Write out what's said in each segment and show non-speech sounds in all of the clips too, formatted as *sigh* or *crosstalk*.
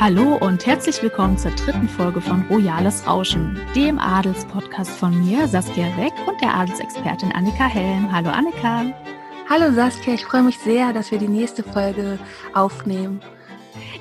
Hallo und herzlich willkommen zur dritten Folge von Royales Rauschen, dem Adelspodcast von mir, Saskia Weck und der Adelsexpertin Annika Helm. Hallo Annika. Hallo Saskia, ich freue mich sehr, dass wir die nächste Folge aufnehmen.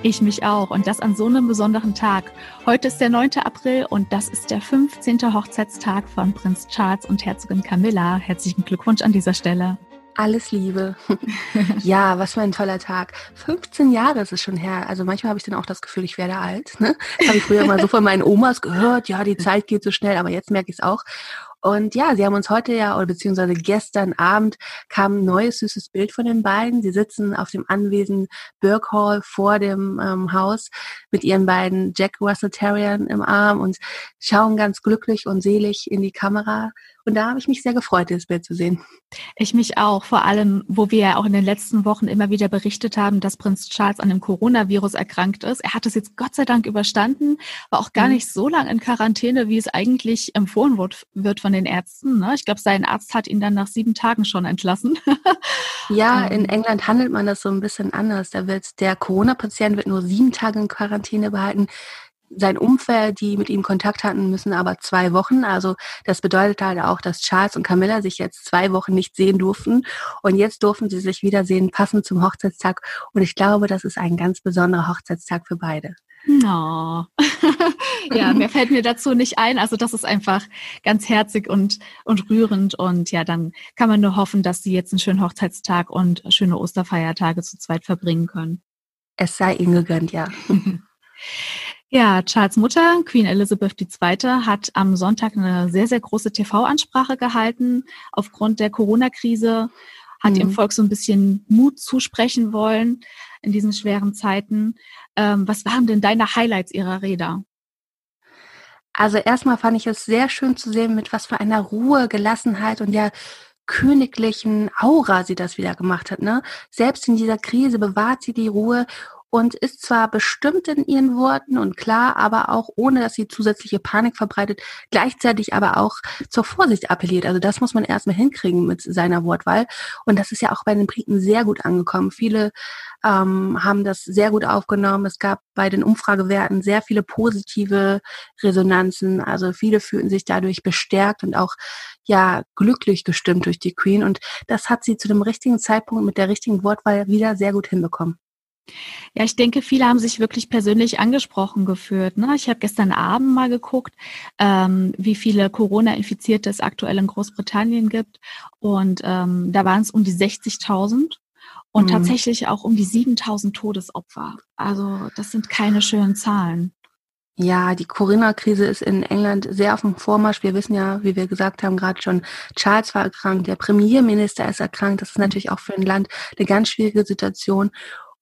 Ich mich auch und das an so einem besonderen Tag. Heute ist der 9. April und das ist der 15. Hochzeitstag von Prinz Charles und Herzogin Camilla. Herzlichen Glückwunsch an dieser Stelle. Alles Liebe. *laughs* ja, was für ein toller Tag. 15 Jahre ist es schon her. Also manchmal habe ich dann auch das Gefühl, ich werde alt. Ne? Habe ich früher mal so von meinen Omas gehört, ja, die Zeit geht so schnell, aber jetzt merke ich es auch. Und ja, sie haben uns heute ja, oder beziehungsweise gestern Abend kam ein neues süßes Bild von den beiden. Sie sitzen auf dem Anwesen Burke Hall vor dem ähm, Haus mit ihren beiden Jack Russell Terriern im Arm und schauen ganz glücklich und selig in die Kamera. Und da habe ich mich sehr gefreut, das Bild zu sehen. Ich mich auch, vor allem, wo wir ja auch in den letzten Wochen immer wieder berichtet haben, dass Prinz Charles an dem Coronavirus erkrankt ist. Er hat es jetzt Gott sei Dank überstanden, war auch gar mhm. nicht so lange in Quarantäne, wie es eigentlich empfohlen wird von den Ärzten. Ne? Ich glaube, sein Arzt hat ihn dann nach sieben Tagen schon entlassen. *laughs* ja, in ähm. England handelt man das so ein bisschen anders. Da wird der Corona-Patient wird nur sieben Tage in Quarantäne behalten sein Umfeld, die mit ihm Kontakt hatten, müssen aber zwei Wochen. Also das bedeutet halt auch, dass Charles und Camilla sich jetzt zwei Wochen nicht sehen durften. Und jetzt durften sie sich wiedersehen, passend zum Hochzeitstag. Und ich glaube, das ist ein ganz besonderer Hochzeitstag für beide. Oh. *laughs* ja, mehr fällt mir dazu nicht ein. Also das ist einfach ganz herzig und, und rührend. Und ja, dann kann man nur hoffen, dass sie jetzt einen schönen Hochzeitstag und schöne Osterfeiertage zu zweit verbringen können. Es sei ihnen gegönnt, ja. *laughs* Ja, Charles Mutter, Queen Elizabeth II., hat am Sonntag eine sehr, sehr große TV-Ansprache gehalten. Aufgrund der Corona-Krise hat mhm. ihrem Volk so ein bisschen Mut zusprechen wollen in diesen schweren Zeiten. Ähm, was waren denn deine Highlights ihrer Rede? Also erstmal fand ich es sehr schön zu sehen, mit was für einer Ruhe, Gelassenheit und ja königlichen Aura sie das wieder gemacht hat. Ne? Selbst in dieser Krise bewahrt sie die Ruhe und ist zwar bestimmt in ihren Worten und klar, aber auch ohne, dass sie zusätzliche Panik verbreitet, gleichzeitig aber auch zur Vorsicht appelliert. Also das muss man erstmal hinkriegen mit seiner Wortwahl. Und das ist ja auch bei den Briten sehr gut angekommen. Viele ähm, haben das sehr gut aufgenommen. Es gab bei den Umfragewerten sehr viele positive Resonanzen. Also viele fühlten sich dadurch bestärkt und auch ja glücklich gestimmt durch die Queen. Und das hat sie zu dem richtigen Zeitpunkt mit der richtigen Wortwahl wieder sehr gut hinbekommen. Ja, ich denke, viele haben sich wirklich persönlich angesprochen gefühlt. Ne? Ich habe gestern Abend mal geguckt, ähm, wie viele Corona-Infizierte es aktuell in Großbritannien gibt. Und ähm, da waren es um die 60.000 und mhm. tatsächlich auch um die 7.000 Todesopfer. Also das sind keine schönen Zahlen. Ja, die Corinna-Krise ist in England sehr auf dem Vormarsch. Wir wissen ja, wie wir gesagt haben, gerade schon, Charles war erkrankt, der Premierminister ist erkrankt. Das ist natürlich auch für ein Land eine ganz schwierige Situation.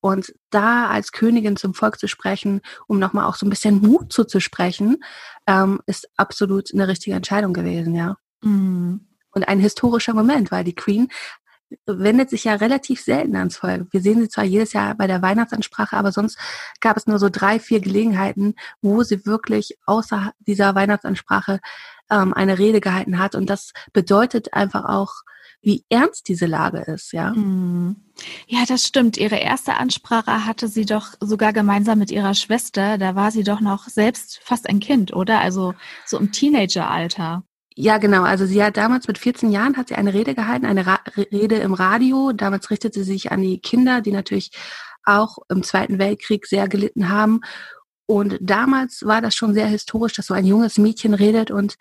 Und da als Königin zum Volk zu sprechen, um nochmal auch so ein bisschen Mut zuzusprechen, ähm, ist absolut eine richtige Entscheidung gewesen, ja. Mhm. Und ein historischer Moment, weil die Queen wendet sich ja relativ selten ans Volk. Wir sehen sie zwar jedes Jahr bei der Weihnachtsansprache, aber sonst gab es nur so drei, vier Gelegenheiten, wo sie wirklich außer dieser Weihnachtsansprache ähm, eine Rede gehalten hat. Und das bedeutet einfach auch, wie ernst diese Lage ist, ja. Mhm. Ja, das stimmt. Ihre erste Ansprache hatte sie doch sogar gemeinsam mit ihrer Schwester. Da war sie doch noch selbst fast ein Kind, oder? Also so im Teenageralter. Ja, genau. Also sie hat damals mit 14 Jahren hat sie eine Rede gehalten, eine Ra Rede im Radio. Damals richtete sie sich an die Kinder, die natürlich auch im Zweiten Weltkrieg sehr gelitten haben. Und damals war das schon sehr historisch, dass so ein junges Mädchen redet und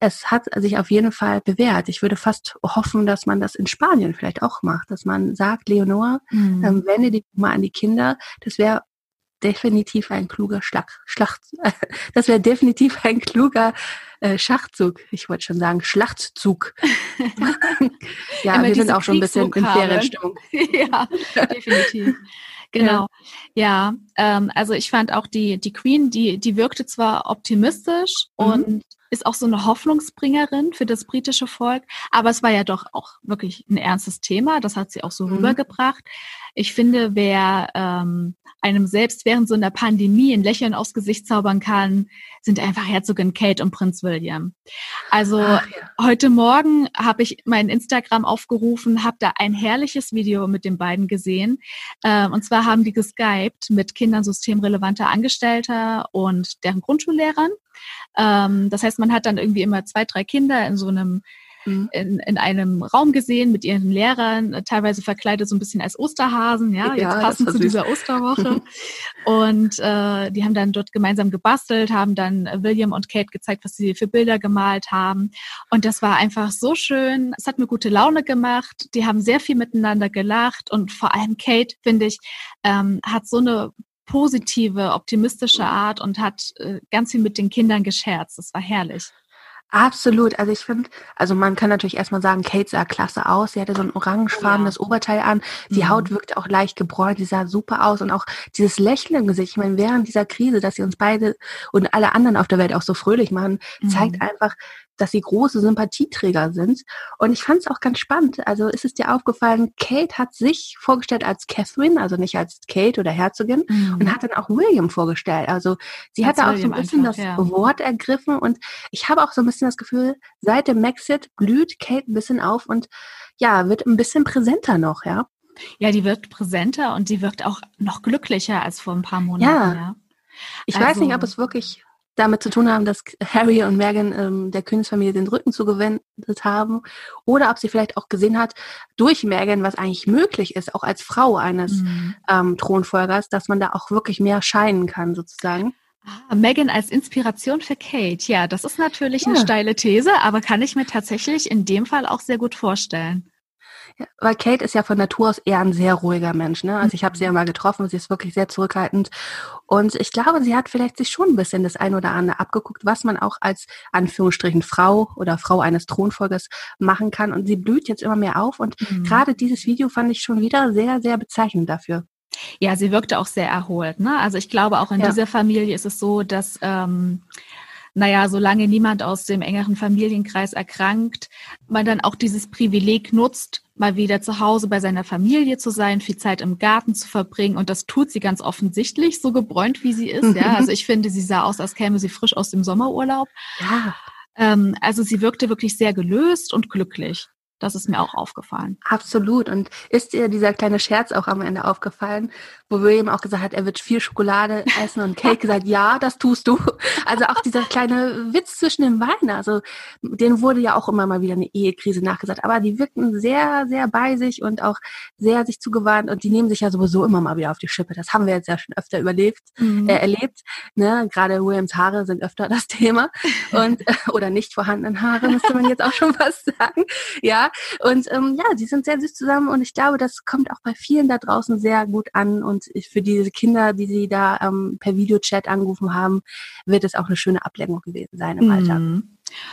es hat sich auf jeden Fall bewährt. Ich würde fast hoffen, dass man das in Spanien vielleicht auch macht, dass man sagt, Leonor, mhm. ähm, wende dich mal an die Kinder. Das wäre definitiv ein kluger Schlag, Schlacht, *laughs* das wäre definitiv ein kluger äh, Schachzug. Ich wollte schon sagen Schlachtzug. *laughs* ja, Immer wir sind auch schon ein bisschen in Ferienstimmung. *laughs* ja, definitiv. Genau. Ja, ja ähm, also ich fand auch die, die Queen, die, die wirkte zwar optimistisch mhm. und ist auch so eine Hoffnungsbringerin für das britische Volk. Aber es war ja doch auch wirklich ein ernstes Thema. Das hat sie auch so mhm. rübergebracht. Ich finde, wer ähm, einem selbst während so einer Pandemie ein Lächeln aufs Gesicht zaubern kann, sind einfach Herzogin Kate und Prinz William. Also Ach, ja. heute Morgen habe ich mein Instagram aufgerufen, habe da ein herrliches Video mit den beiden gesehen. Ähm, und zwar haben die geskypt mit Kindern systemrelevanter Angestellter und deren Grundschullehrern. Ähm, das heißt, man hat dann irgendwie immer zwei, drei Kinder in so einem mhm. in, in einem Raum gesehen mit ihren Lehrern, äh, teilweise verkleidet so ein bisschen als Osterhasen, ja, jetzt ja, passend zu dieser Osterwoche. *laughs* und äh, die haben dann dort gemeinsam gebastelt, haben dann William und Kate gezeigt, was sie für Bilder gemalt haben. Und das war einfach so schön. Es hat mir gute Laune gemacht. Die haben sehr viel miteinander gelacht und vor allem Kate, finde ich, ähm, hat so eine positive, optimistische Art und hat äh, ganz viel mit den Kindern gescherzt. Das war herrlich. Absolut. Also ich finde, also man kann natürlich erstmal sagen, Kate sah klasse aus. Sie hatte so ein orangefarbenes oh, ja. Oberteil an. Die mhm. Haut wirkte auch leicht gebräunt. Sie sah super aus. Und auch dieses Lächeln im Gesicht. Ich meine, während dieser Krise, dass sie uns beide und alle anderen auf der Welt auch so fröhlich machen, mhm. zeigt einfach, dass sie große Sympathieträger sind. Und ich fand es auch ganz spannend. Also ist es dir aufgefallen, Kate hat sich vorgestellt als Catherine, also nicht als Kate oder Herzogin, mhm. und hat dann auch William vorgestellt. Also sie hat da auch so ein bisschen einfach, das ja. Wort ergriffen. Und ich habe auch so ein bisschen das Gefühl, seit dem Maxit blüht Kate ein bisschen auf und ja, wird ein bisschen präsenter noch, ja. Ja, die wirkt präsenter und die wirkt auch noch glücklicher als vor ein paar Monaten. Ja. ja. Ich also, weiß nicht, ob also es wirklich damit zu tun haben, dass Harry und Meghan ähm, der Königsfamilie den Rücken zugewendet haben oder ob sie vielleicht auch gesehen hat durch Meghan, was eigentlich möglich ist, auch als Frau eines mhm. ähm, Thronfolgers, dass man da auch wirklich mehr scheinen kann sozusagen. Ah, Megan als Inspiration für Kate. Ja, das ist natürlich ja. eine steile These, aber kann ich mir tatsächlich in dem Fall auch sehr gut vorstellen. Weil Kate ist ja von Natur aus eher ein sehr ruhiger Mensch. Ne? Also ich habe sie ja mal getroffen, sie ist wirklich sehr zurückhaltend. Und ich glaube, sie hat vielleicht sich schon ein bisschen das ein oder andere abgeguckt, was man auch als Anführungsstrichen Frau oder Frau eines Thronfolgers machen kann. Und sie blüht jetzt immer mehr auf. Und mhm. gerade dieses Video fand ich schon wieder sehr, sehr bezeichnend dafür. Ja, sie wirkte auch sehr erholt. Ne? Also ich glaube, auch in ja. dieser Familie ist es so, dass ähm, naja, solange niemand aus dem engeren Familienkreis erkrankt, man dann auch dieses Privileg nutzt, mal wieder zu Hause bei seiner Familie zu sein, viel Zeit im Garten zu verbringen. Und das tut sie ganz offensichtlich, so gebräunt wie sie ist. Ja, also ich finde, sie sah aus, als käme sie frisch aus dem Sommerurlaub. Ja. Ähm, also sie wirkte wirklich sehr gelöst und glücklich. Das ist mir auch aufgefallen. Absolut. Und ist dir dieser kleine Scherz auch am Ende aufgefallen, wo William auch gesagt hat, er wird viel Schokolade essen und Kate gesagt, ja, das tust du. Also auch dieser kleine Witz zwischen den beiden, also denen wurde ja auch immer mal wieder eine Ehekrise nachgesagt, aber die wirkten sehr, sehr bei sich und auch sehr sich zugewandt und die nehmen sich ja sowieso immer mal wieder auf die Schippe. Das haben wir jetzt ja schon öfter überlebt, mhm. äh, erlebt. Ne? Gerade Williams Haare sind öfter das Thema und *laughs* äh, oder nicht vorhandenen Haare, müsste man jetzt auch schon was sagen. Ja, und ähm, ja, die sind sehr süß zusammen und ich glaube, das kommt auch bei vielen da draußen sehr gut an. Und für diese Kinder, die sie da ähm, per Videochat angerufen haben, wird es auch eine schöne Ablenkung gewesen sein im mhm. Alltag.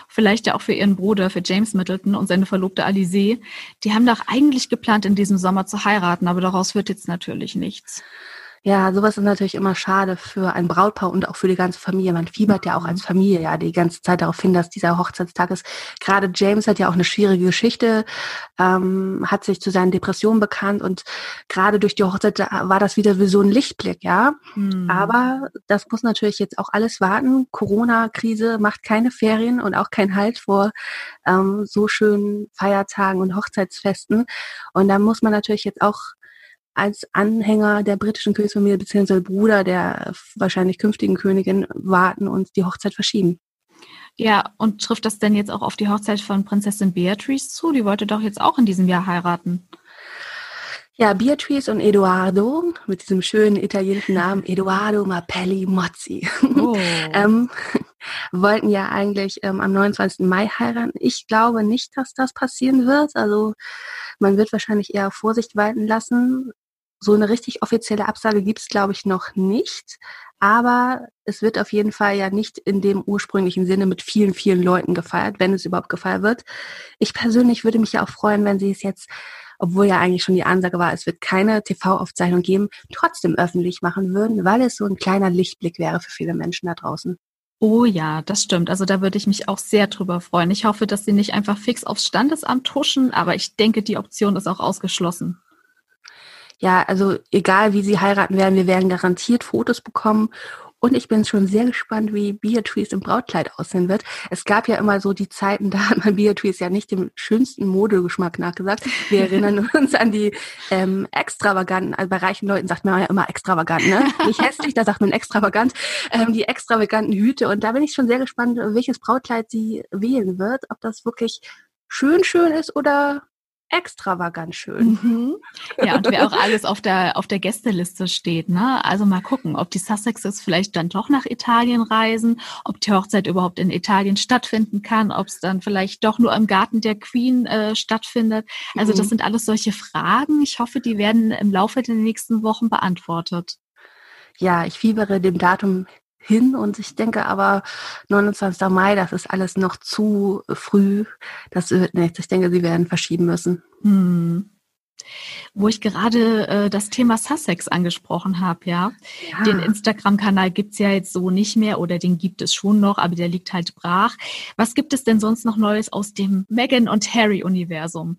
Vielleicht ja auch für ihren Bruder, für James Middleton und seine Verlobte Alice. Die haben doch eigentlich geplant, in diesem Sommer zu heiraten, aber daraus wird jetzt natürlich nichts. Ja, sowas ist natürlich immer schade für ein Brautpaar und auch für die ganze Familie. Man fiebert ja auch als Familie ja die ganze Zeit darauf hin, dass dieser Hochzeitstag ist. Gerade James hat ja auch eine schwierige Geschichte, ähm, hat sich zu seinen Depressionen bekannt und gerade durch die Hochzeit war das wieder wie so ein Lichtblick, ja. Mhm. Aber das muss natürlich jetzt auch alles warten. Corona-Krise macht keine Ferien und auch kein Halt vor ähm, so schönen Feiertagen und Hochzeitsfesten. Und da muss man natürlich jetzt auch als Anhänger der britischen Königsfamilie beziehungsweise Bruder der wahrscheinlich künftigen Königin warten und die Hochzeit verschieben. Ja, und trifft das denn jetzt auch auf die Hochzeit von Prinzessin Beatrice zu? Die wollte doch jetzt auch in diesem Jahr heiraten. Ja, Beatrice und Eduardo mit diesem schönen italienischen Namen Eduardo Mappelli Mozzi oh. *laughs* ähm, wollten ja eigentlich ähm, am 29. Mai heiraten. Ich glaube nicht, dass das passieren wird. Also man wird wahrscheinlich eher Vorsicht walten lassen so eine richtig offizielle Absage gibt es, glaube ich, noch nicht. Aber es wird auf jeden Fall ja nicht in dem ursprünglichen Sinne mit vielen, vielen Leuten gefeiert, wenn es überhaupt gefeiert wird. Ich persönlich würde mich ja auch freuen, wenn sie es jetzt, obwohl ja eigentlich schon die Ansage war, es wird keine TV-Aufzeichnung geben, trotzdem öffentlich machen würden, weil es so ein kleiner Lichtblick wäre für viele Menschen da draußen. Oh ja, das stimmt. Also da würde ich mich auch sehr drüber freuen. Ich hoffe, dass sie nicht einfach fix aufs Standesamt tuschen, aber ich denke, die Option ist auch ausgeschlossen. Ja, also egal wie sie heiraten werden, wir werden garantiert Fotos bekommen und ich bin schon sehr gespannt, wie Beatrice im Brautkleid aussehen wird. Es gab ja immer so die Zeiten, *laughs* da hat man Beatrice ja nicht dem schönsten Modegeschmack nachgesagt. Wir *laughs* erinnern uns an die ähm, extravaganten, also bei reichen Leuten sagt man ja immer extravagant, ne? Nicht hässlich, da sagt man extravagant, ähm, die extravaganten Hüte. Und da bin ich schon sehr gespannt, welches Brautkleid sie wählen wird, ob das wirklich schön schön ist oder extravagant schön. Mhm. Ja, und wer auch alles auf der, auf der Gästeliste steht, ne? Also mal gucken, ob die Sussexes vielleicht dann doch nach Italien reisen, ob die Hochzeit überhaupt in Italien stattfinden kann, ob es dann vielleicht doch nur im Garten der Queen äh, stattfindet. Also das mhm. sind alles solche Fragen. Ich hoffe, die werden im Laufe der nächsten Wochen beantwortet. Ja, ich fiebere dem Datum hin und ich denke aber 29. Mai, das ist alles noch zu früh. Das wird nichts. Ich denke, sie werden verschieben müssen. Hm. Wo ich gerade äh, das Thema Sussex angesprochen habe, ja. ja. Den Instagram-Kanal gibt's ja jetzt so nicht mehr oder den gibt es schon noch, aber der liegt halt brach. Was gibt es denn sonst noch Neues aus dem Meghan und Harry-Universum?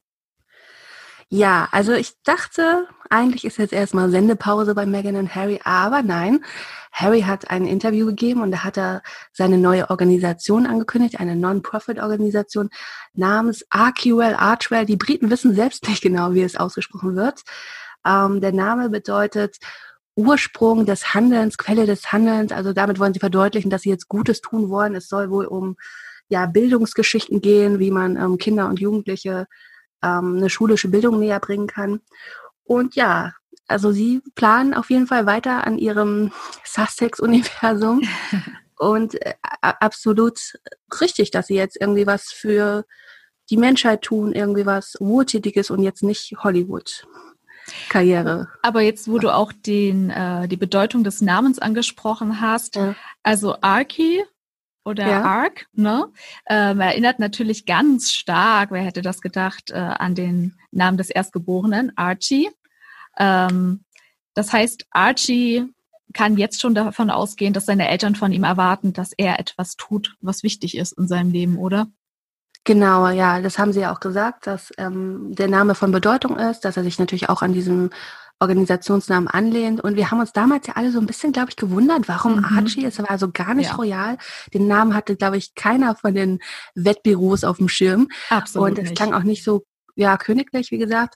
Ja, also ich dachte, eigentlich ist jetzt erstmal Sendepause bei Meghan und Harry, aber nein. Harry hat ein Interview gegeben und da hat er seine neue Organisation angekündigt, eine Non-Profit-Organisation namens Archwell Archwell. Die Briten wissen selbst nicht genau, wie es ausgesprochen wird. Ähm, der Name bedeutet Ursprung des Handelns, Quelle des Handelns. Also damit wollen sie verdeutlichen, dass sie jetzt Gutes tun wollen. Es soll wohl um ja, Bildungsgeschichten gehen, wie man ähm, Kinder und Jugendliche ähm, eine schulische Bildung näher bringen kann. Und ja, also sie planen auf jeden Fall weiter an ihrem *laughs* Sussex-Universum. *laughs* und äh, absolut richtig, dass sie jetzt irgendwie was für die Menschheit tun, irgendwie was Wohltätiges und jetzt nicht Hollywood. Karriere. Aber jetzt, wo du auch den, äh, die Bedeutung des Namens angesprochen hast, ja. also Archie oder ja. Ark, ne? Ähm, erinnert natürlich ganz stark, wer hätte das gedacht, äh, an den Namen des Erstgeborenen, Archie. Ähm, das heißt, Archie kann jetzt schon davon ausgehen, dass seine Eltern von ihm erwarten, dass er etwas tut, was wichtig ist in seinem Leben, oder? Genau, ja, das haben Sie ja auch gesagt, dass ähm, der Name von Bedeutung ist, dass er sich natürlich auch an diesem Organisationsnamen anlehnt. Und wir haben uns damals ja alle so ein bisschen, glaube ich, gewundert, warum mhm. Archie, es war also gar nicht ja. royal. Den Namen hatte, glaube ich, keiner von den Wettbüros auf dem Schirm. Absolut. Und es klang auch nicht so, ja, königlich, wie gesagt.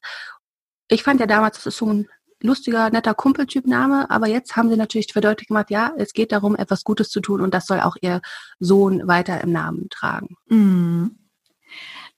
Ich fand ja damals, das ist so ein lustiger, netter Kumpeltyp-Name, aber jetzt haben sie natürlich verdeutlicht gemacht, ja, es geht darum, etwas Gutes zu tun und das soll auch ihr Sohn weiter im Namen tragen. Mhm.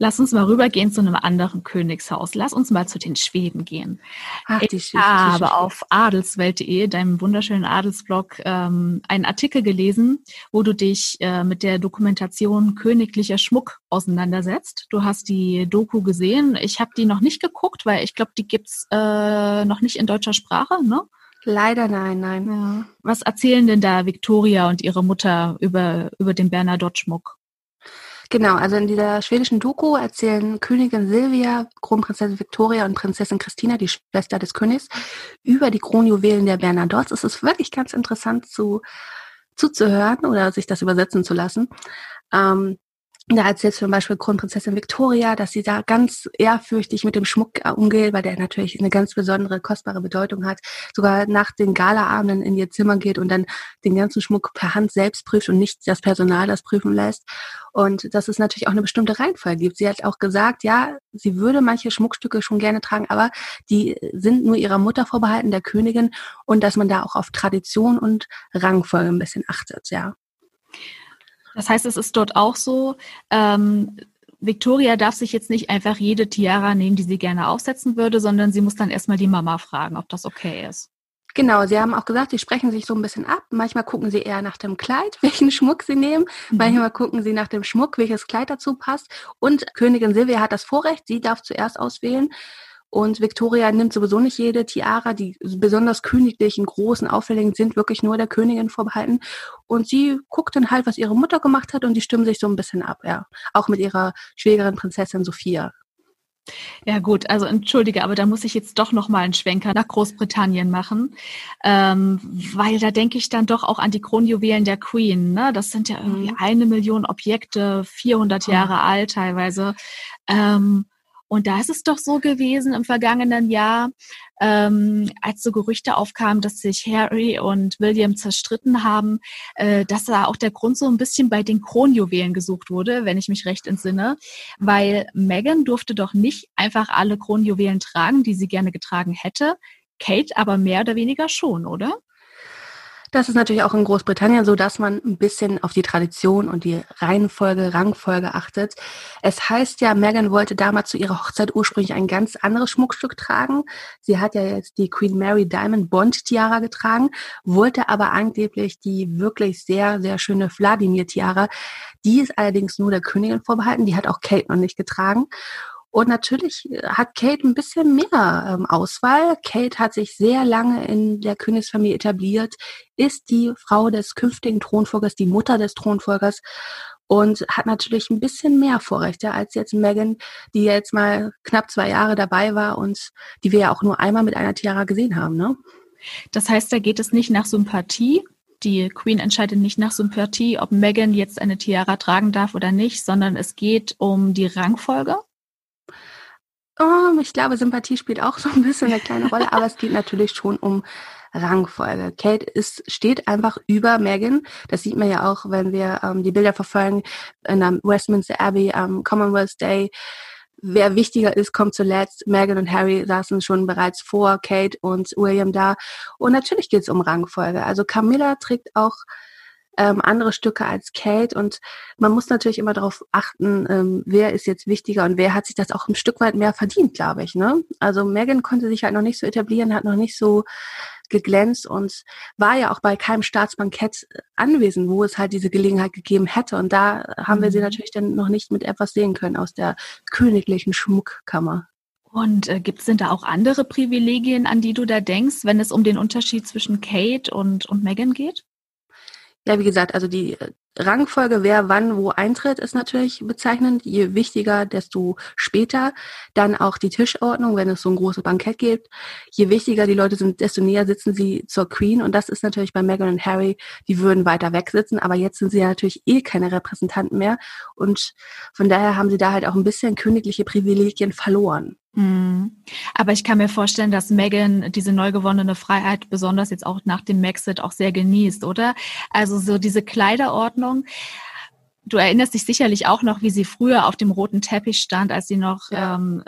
Lass uns mal rübergehen zu einem anderen Königshaus. Lass uns mal zu den Schweden gehen. Ach, die ich habe auf adelswelt.de, deinem wunderschönen Adelsblog, ähm, einen Artikel gelesen, wo du dich äh, mit der Dokumentation Königlicher Schmuck auseinandersetzt. Du hast die Doku gesehen. Ich habe die noch nicht geguckt, weil ich glaube, die gibt's äh, noch nicht in deutscher Sprache, ne? Leider nein, nein. Ja. Was erzählen denn da Victoria und ihre Mutter über, über den Bernadotte-Schmuck? Genau, also in dieser schwedischen Doku erzählen Königin Silvia, Kronprinzessin Victoria und Prinzessin Christina, die Schwester des Königs, über die Kronjuwelen der Bernadottes. Es ist wirklich ganz interessant zu, zuzuhören oder sich das übersetzen zu lassen. Ähm, da erzählt zum Beispiel Kronprinzessin Victoria, dass sie da ganz ehrfürchtig mit dem Schmuck äh, umgeht, weil der natürlich eine ganz besondere, kostbare Bedeutung hat. Sogar nach den Galaabenden in ihr Zimmer geht und dann den ganzen Schmuck per Hand selbst prüft und nicht das Personal das prüfen lässt. Und dass es natürlich auch eine bestimmte Reihenfolge gibt. Sie hat auch gesagt, ja, sie würde manche Schmuckstücke schon gerne tragen, aber die sind nur ihrer Mutter vorbehalten, der Königin, und dass man da auch auf Tradition und Rangfolge ein bisschen achtet, ja. Das heißt, es ist dort auch so, ähm, Victoria darf sich jetzt nicht einfach jede Tiara nehmen, die sie gerne aufsetzen würde, sondern sie muss dann erstmal die Mama fragen, ob das okay ist. Genau, sie haben auch gesagt, sie sprechen sich so ein bisschen ab. Manchmal gucken sie eher nach dem Kleid, *laughs* welchen Schmuck sie nehmen. Mhm. Manchmal gucken sie nach dem Schmuck, welches Kleid dazu passt. Und Königin Silvia hat das Vorrecht, sie darf zuerst auswählen. Und Victoria nimmt sowieso nicht jede Tiara. Die besonders königlichen, großen, auffälligen sind wirklich nur der Königin vorbehalten. Und sie guckt dann halt, was ihre Mutter gemacht hat und die stimmen sich so ein bisschen ab, ja. Auch mit ihrer Schwägerin Prinzessin Sophia. Ja gut, also entschuldige, aber da muss ich jetzt doch noch mal einen Schwenker nach Großbritannien machen, ähm, weil da denke ich dann doch auch an die Kronjuwelen der Queen. Ne? Das sind ja irgendwie mhm. eine Million Objekte, 400 Jahre oh. alt teilweise. Ähm, und da ist es doch so gewesen im vergangenen Jahr, ähm, als so Gerüchte aufkamen, dass sich Harry und William zerstritten haben, äh, dass da auch der Grund so ein bisschen bei den Kronjuwelen gesucht wurde, wenn ich mich recht entsinne, weil Meghan durfte doch nicht einfach alle Kronjuwelen tragen, die sie gerne getragen hätte. Kate aber mehr oder weniger schon, oder? Das ist natürlich auch in Großbritannien so, dass man ein bisschen auf die Tradition und die Reihenfolge, Rangfolge achtet. Es heißt ja, Meghan wollte damals zu ihrer Hochzeit ursprünglich ein ganz anderes Schmuckstück tragen. Sie hat ja jetzt die Queen Mary Diamond Bond Tiara getragen, wollte aber angeblich die wirklich sehr, sehr schöne Vladimir Tiara. Die ist allerdings nur der Königin vorbehalten. Die hat auch Kate noch nicht getragen. Und natürlich äh, hat Kate ein bisschen mehr ähm, Auswahl. Kate hat sich sehr lange in der Königsfamilie etabliert, ist die Frau des künftigen Thronfolgers, die Mutter des Thronfolgers und hat natürlich ein bisschen mehr Vorrechte als jetzt Megan, die jetzt mal knapp zwei Jahre dabei war und die wir ja auch nur einmal mit einer Tiara gesehen haben. Ne? Das heißt, da geht es nicht nach Sympathie. Die Queen entscheidet nicht nach Sympathie, ob Megan jetzt eine Tiara tragen darf oder nicht, sondern es geht um die Rangfolge. Oh, ich glaube, Sympathie spielt auch so ein bisschen eine kleine Rolle, aber es geht natürlich schon um Rangfolge. Kate ist, steht einfach über Meghan. Das sieht man ja auch, wenn wir ähm, die Bilder verfolgen in der Westminster Abbey am Commonwealth Day. Wer wichtiger ist, kommt zuletzt. Meghan und Harry saßen schon bereits vor Kate und William da. Und natürlich geht es um Rangfolge. Also Camilla trägt auch ähm, andere Stücke als Kate und man muss natürlich immer darauf achten, ähm, wer ist jetzt wichtiger und wer hat sich das auch ein Stück weit mehr verdient, glaube ich. Ne? Also Megan konnte sich halt noch nicht so etablieren, hat noch nicht so geglänzt und war ja auch bei keinem Staatsbankett anwesend, wo es halt diese Gelegenheit gegeben hätte. Und da haben mhm. wir sie mhm. natürlich dann noch nicht mit etwas sehen können aus der königlichen Schmuckkammer. Und äh, gibt es denn da auch andere Privilegien, an die du da denkst, wenn es um den Unterschied zwischen Kate und, und Megan geht? Ja, wie gesagt, also die Rangfolge, wer wann wo eintritt, ist natürlich bezeichnend. Je wichtiger, desto später. Dann auch die Tischordnung, wenn es so ein großes Bankett gibt. Je wichtiger die Leute sind, desto näher sitzen sie zur Queen. Und das ist natürlich bei Meghan und Harry, die würden weiter weg sitzen. Aber jetzt sind sie ja natürlich eh keine Repräsentanten mehr. Und von daher haben sie da halt auch ein bisschen königliche Privilegien verloren. Mhm. Aber ich kann mir vorstellen, dass Megan diese neu gewonnene Freiheit besonders jetzt auch nach dem Maxit auch sehr genießt, oder? Also so diese Kleiderordnung. Du erinnerst dich sicherlich auch noch, wie sie früher auf dem roten Teppich stand, als sie noch ja. ähm,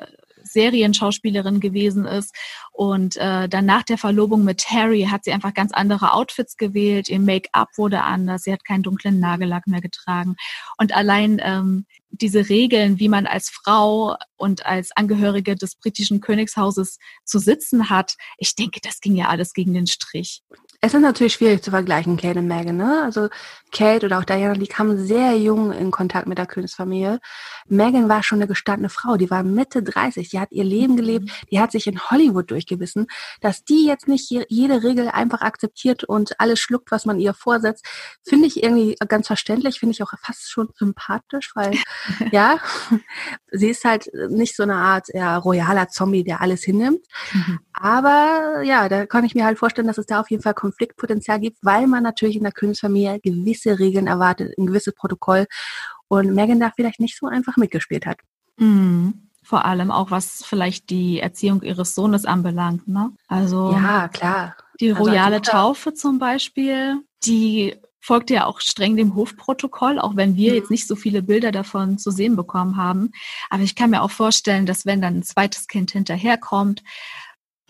Serienschauspielerin gewesen ist. Und äh, dann nach der Verlobung mit Harry hat sie einfach ganz andere Outfits gewählt. Ihr Make-up wurde anders. Sie hat keinen dunklen Nagellack mehr getragen. Und allein ähm, diese Regeln, wie man als Frau und als Angehörige des britischen Königshauses zu sitzen hat, ich denke, das ging ja alles gegen den Strich. Es ist natürlich schwierig zu vergleichen, Kate und Meghan. Ne? Also Kate oder auch Diana, die kamen sehr jung in Kontakt mit der Königsfamilie. Meghan war schon eine gestandene Frau, die war Mitte 30, die hat ihr Leben mhm. gelebt, die hat sich in Hollywood durchgebissen. Dass die jetzt nicht jede Regel einfach akzeptiert und alles schluckt, was man ihr vorsetzt, finde ich irgendwie ganz verständlich, finde ich auch fast schon sympathisch, weil *laughs* ja, sie ist halt nicht so eine Art ja, royaler Zombie, der alles hinnimmt. Mhm. Aber ja, da kann ich mir halt vorstellen, dass es da auf jeden Fall Konfliktpotenzial gibt, weil man natürlich in der Königsfamilie gewisse Regeln erwartet, ein gewisses Protokoll und Megan da vielleicht nicht so einfach mitgespielt hat. Mhm. Vor allem auch was vielleicht die Erziehung ihres Sohnes anbelangt, ne? Also ja, klar. Die also royale also, Taufe zum Beispiel, die folgt ja auch streng dem Hofprotokoll, auch wenn wir mhm. jetzt nicht so viele Bilder davon zu sehen bekommen haben. Aber ich kann mir auch vorstellen, dass wenn dann ein zweites Kind hinterherkommt,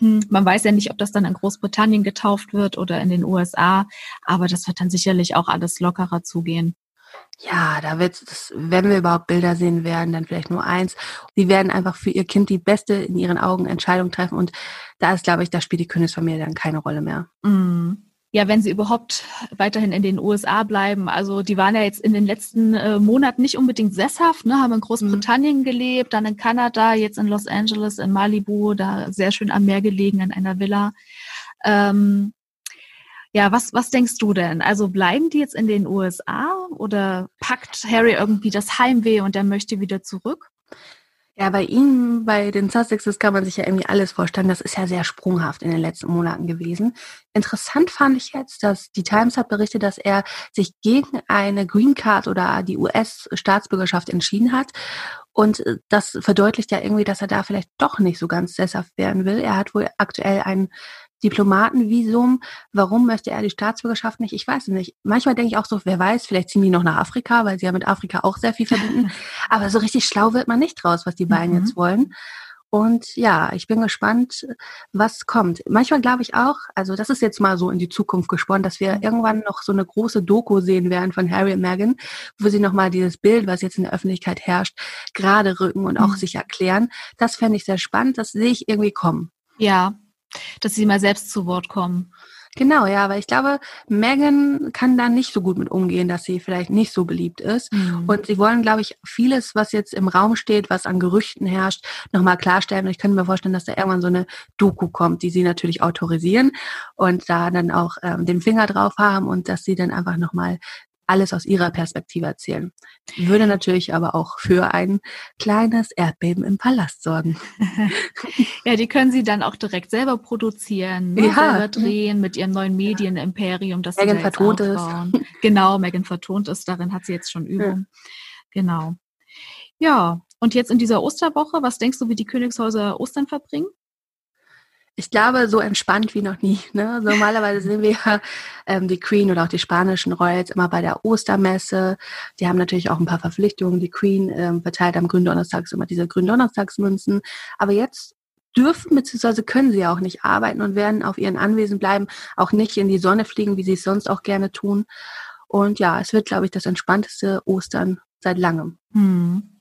man weiß ja nicht, ob das dann in Großbritannien getauft wird oder in den USA, aber das wird dann sicherlich auch alles lockerer zugehen. Ja, da wird es, wenn wir überhaupt Bilder sehen werden, dann vielleicht nur eins. Sie werden einfach für ihr Kind die beste in ihren Augen Entscheidung treffen und da ist, glaube ich, da spielt die Königsfamilie dann keine Rolle mehr. Mm ja, wenn sie überhaupt weiterhin in den USA bleiben. Also die waren ja jetzt in den letzten äh, Monaten nicht unbedingt sesshaft, ne, haben in Großbritannien mhm. gelebt, dann in Kanada, jetzt in Los Angeles, in Malibu, da sehr schön am Meer gelegen in einer Villa. Ähm, ja, was, was denkst du denn? Also bleiben die jetzt in den USA oder packt Harry irgendwie das Heimweh und er möchte wieder zurück? Ja, bei ihm, bei den Sussexes kann man sich ja irgendwie alles vorstellen. Das ist ja sehr sprunghaft in den letzten Monaten gewesen. Interessant fand ich jetzt, dass die Times hat berichtet, dass er sich gegen eine Green Card oder die US-Staatsbürgerschaft entschieden hat. Und äh, das verdeutlicht ja irgendwie, dass er da vielleicht doch nicht so ganz sesshaft werden will. Er hat wohl aktuell ein Diplomatenvisum. Warum möchte er die Staatsbürgerschaft nicht? Ich weiß es nicht. Manchmal denke ich auch so, wer weiß, vielleicht ziehen die noch nach Afrika, weil sie ja mit Afrika auch sehr viel verbinden. *laughs* Aber so richtig schlau wird man nicht draus, was die beiden mhm. jetzt wollen. Und ja, ich bin gespannt, was kommt. Manchmal glaube ich auch, also das ist jetzt mal so in die Zukunft gesponnen, dass wir mhm. irgendwann noch so eine große Doku sehen werden von Harry und Meghan, wo sie nochmal dieses Bild, was jetzt in der Öffentlichkeit herrscht, gerade rücken und auch mhm. sich erklären. Das fände ich sehr spannend. Das sehe ich irgendwie kommen. Ja, dass sie mal selbst zu Wort kommen. Genau, ja, aber ich glaube, Megan kann da nicht so gut mit umgehen, dass sie vielleicht nicht so beliebt ist. Mhm. Und sie wollen, glaube ich, vieles, was jetzt im Raum steht, was an Gerüchten herrscht, nochmal klarstellen. Und ich könnte mir vorstellen, dass da irgendwann so eine Doku kommt, die sie natürlich autorisieren und da dann auch ähm, den Finger drauf haben und dass sie dann einfach nochmal alles aus ihrer Perspektive erzählen. Würde natürlich aber auch für ein kleines Erdbeben im Palast sorgen. *laughs* ja, die können sie dann auch direkt selber produzieren, ne? ja. selber drehen mit ihrem neuen Medienimperium, das Megan sie da vertont aufbauen. ist. Genau, Megan vertont ist, darin hat sie jetzt schon Übung. Ja. Genau. Ja, und jetzt in dieser Osterwoche, was denkst du, wie die Königshäuser Ostern verbringen? Ich glaube, so entspannt wie noch nie. Ne? Normalerweise sehen wir ja ähm, die Queen oder auch die spanischen Royals immer bei der Ostermesse. Die haben natürlich auch ein paar Verpflichtungen. Die Queen ähm, verteilt am Gründonnerstags immer diese Gründonnerstagsmünzen. Aber jetzt dürfen bzw. können sie ja auch nicht arbeiten und werden auf ihren Anwesen bleiben, auch nicht in die Sonne fliegen, wie sie es sonst auch gerne tun. Und ja, es wird, glaube ich, das entspannteste Ostern seit langem. Hm.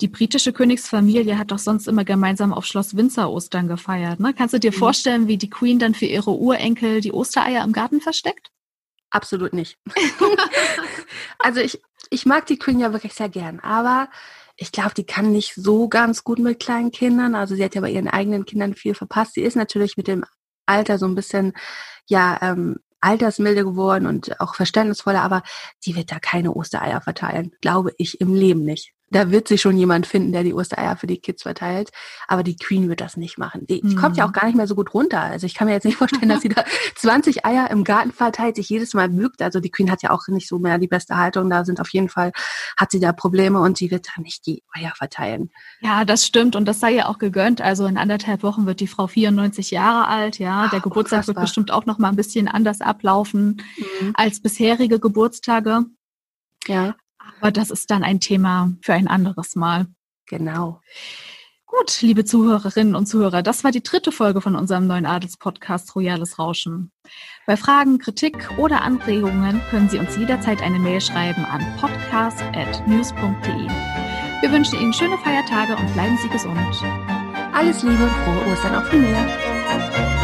Die britische Königsfamilie hat doch sonst immer gemeinsam auf Schloss Windsor Ostern gefeiert. Ne? Kannst du dir mhm. vorstellen, wie die Queen dann für ihre Urenkel die Ostereier im Garten versteckt? Absolut nicht. *laughs* also ich, ich mag die Queen ja wirklich sehr gern, aber ich glaube, die kann nicht so ganz gut mit kleinen Kindern. Also sie hat ja bei ihren eigenen Kindern viel verpasst. Sie ist natürlich mit dem Alter so ein bisschen, ja, ähm, altersmilde geworden und auch verständnisvoller, aber die wird da keine Ostereier verteilen. Glaube ich im Leben nicht da wird sich schon jemand finden, der die Ostereier für die Kids verteilt. Aber die Queen wird das nicht machen. Die, die mhm. kommt ja auch gar nicht mehr so gut runter. Also ich kann mir jetzt nicht vorstellen, dass sie da *laughs* 20 Eier im Garten verteilt, sich jedes Mal bügt. Also die Queen hat ja auch nicht so mehr die beste Haltung. Da sind auf jeden Fall, hat sie da Probleme und sie wird da nicht die Eier verteilen. Ja, das stimmt. Und das sei ja auch gegönnt. Also in anderthalb Wochen wird die Frau 94 Jahre alt. Ja, der Ach, Geburtstag unfassbar. wird bestimmt auch noch mal ein bisschen anders ablaufen mhm. als bisherige Geburtstage. Ja. Aber das ist dann ein Thema für ein anderes Mal. Genau. Gut, liebe Zuhörerinnen und Zuhörer, das war die dritte Folge von unserem neuen Adelspodcast Royales Rauschen. Bei Fragen, Kritik oder Anregungen können Sie uns jederzeit eine Mail schreiben an podcast.news.de. Wir wünschen Ihnen schöne Feiertage und bleiben Sie gesund. Alles Liebe, frohe Ostern auch von mir.